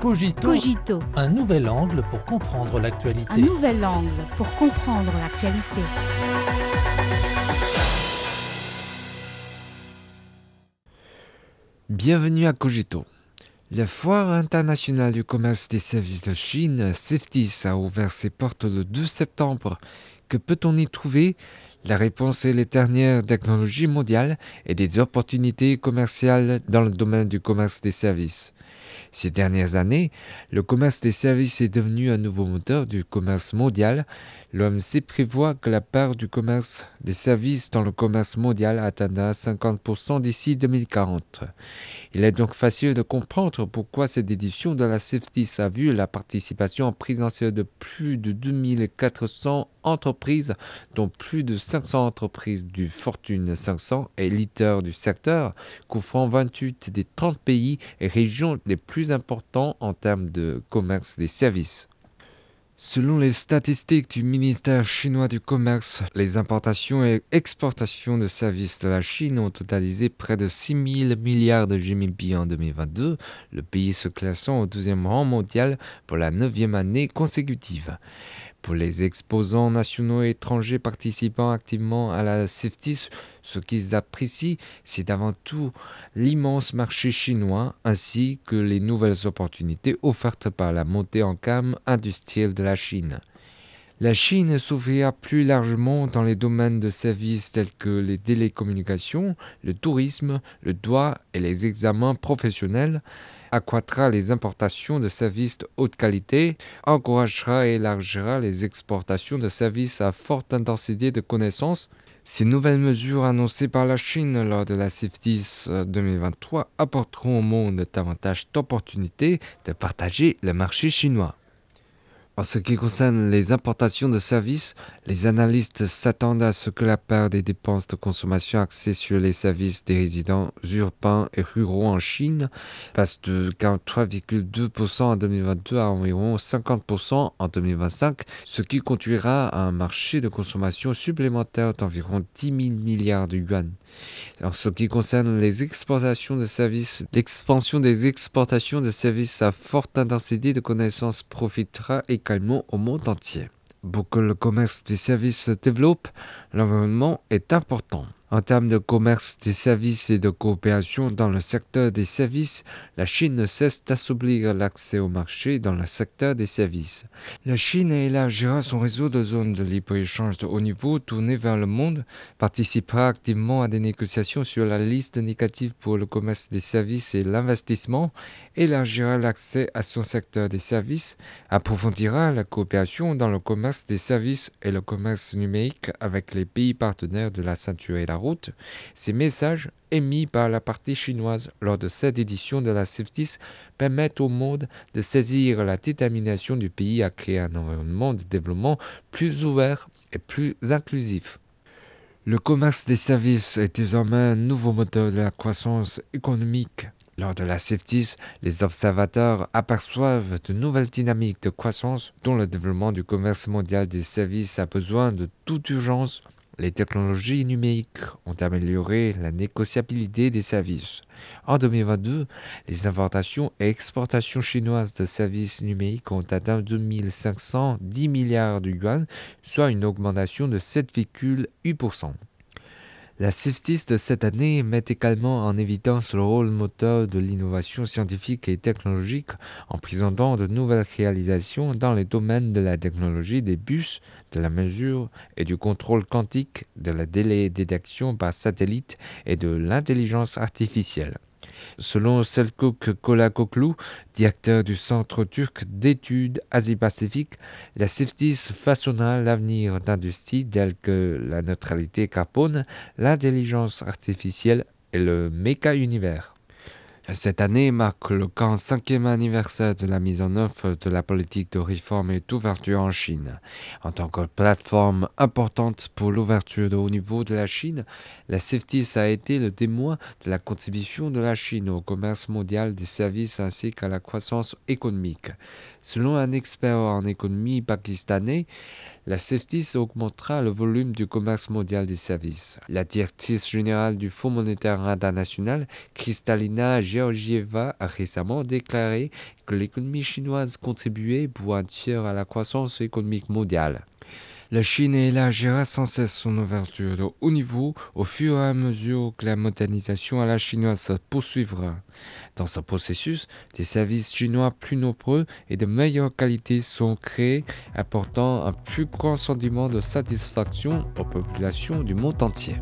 Cogito, Cogito, un nouvel angle pour comprendre l'actualité. un nouvel angle pour comprendre l'actualité. Bienvenue à Cogito. La Foire internationale du commerce des services de Chine, CEFTIS, a ouvert ses portes le 2 septembre. Que peut-on y trouver? La réponse est les dernières technologies mondiales et des opportunités commerciales dans le domaine du commerce des services. Ces dernières années, le commerce des services est devenu un nouveau moteur du commerce mondial. L'OMC prévoit que la part du commerce des services dans le commerce mondial atteindra 50% d'ici 2040. Il est donc facile de comprendre pourquoi cette édition de la CEFTIS a vu la participation en présentiel de plus de 2400 entreprises, dont plus de 500 entreprises du Fortune 500 et leaders du secteur, couvrant 28 des 30 pays et régions les plus importants en termes de commerce des services. Selon les statistiques du ministère chinois du Commerce, les importations et exportations de services de la Chine ont totalisé près de 6 000 milliards de GMP en 2022, le pays se classant au 12e rang mondial pour la neuvième année consécutive. Pour les exposants nationaux et étrangers participant activement à la CEFTIS, ce qu'ils apprécient, c'est avant tout l'immense marché chinois ainsi que les nouvelles opportunités offertes par la montée en gamme industrielle de la Chine. La Chine s'ouvrira plus largement dans les domaines de services tels que les télécommunications, le tourisme, le droit et les examens professionnels, accroîtra les importations de services de haute qualité, encouragera et élargira les exportations de services à forte intensité de connaissances. Ces nouvelles mesures annoncées par la Chine lors de la CIFTIS 2023 apporteront au monde davantage d'opportunités de partager le marché chinois. En ce qui concerne les importations de services, les analystes s'attendent à ce que la part des dépenses de consommation axées sur les services des résidents urbains et ruraux en Chine passe de 43,2% en 2022 à environ 50% en 2025, ce qui conduira à un marché de consommation supplémentaire d'environ 10 000 milliards de yuan. En ce qui concerne les exportations de services, l'expansion des exportations de services à forte intensité de connaissances profitera également au monde entier. Pour que le commerce des services se développe, l'environnement est important. En termes de commerce des services et de coopération dans le secteur des services, la Chine ne cesse d'assouplir l'accès au marché dans le secteur des services. La Chine élargira son réseau de zones de libre-échange de haut niveau tournées vers le monde, participera activement à des négociations sur la liste négative pour le commerce des services et l'investissement, élargira l'accès à son secteur des services, approfondira la coopération dans le commerce des services et le commerce numérique avec les pays partenaires de la ceinture et la route, ces messages émis par la partie chinoise lors de cette édition de la CIFTIS permettent au monde de saisir la détermination du pays à créer un environnement de développement plus ouvert et plus inclusif. Le commerce des services est désormais un nouveau moteur de la croissance économique. Lors de la CIFTIS, les observateurs aperçoivent de nouvelles dynamiques de croissance dont le développement du commerce mondial des services a besoin de toute urgence les technologies numériques ont amélioré la négociabilité des services. En 2022, les importations et exportations chinoises de services numériques ont atteint 2510 milliards de yuan, soit une augmentation de 7,8%. La CIFTIS de cette année met également en évidence le rôle moteur de l'innovation scientifique et technologique en présentant de nouvelles réalisations dans les domaines de la technologie des bus, de la mesure et du contrôle quantique, de la télédétection par satellite et de l'intelligence artificielle. Selon Selçuk Kolakoglu, directeur du Centre turc d'études Asie-Pacifique, la CIFTIS façonna l'avenir d'industries telles que la neutralité carbone, l'intelligence artificielle et le méca-univers. Cette année marque le 45e anniversaire de la mise en œuvre de la politique de réforme et d'ouverture en Chine. En tant que plateforme importante pour l'ouverture de haut niveau de la Chine, la CIFTIS a été le témoin de la contribution de la Chine au commerce mondial des services ainsi qu'à la croissance économique. Selon un expert en économie pakistanais, la CFTIS augmentera le volume du commerce mondial des services. La directrice générale du Fonds monétaire international, Kristalina Georgieva, a récemment déclaré que l'économie chinoise contribuait pour un tiers à la croissance économique mondiale. La Chine élargira sans cesse son ouverture de haut niveau au fur et à mesure que la modernisation à la chinoise se poursuivra. Dans ce processus, des services chinois plus nombreux et de meilleure qualité sont créés, apportant un plus grand sentiment de satisfaction aux populations du monde entier.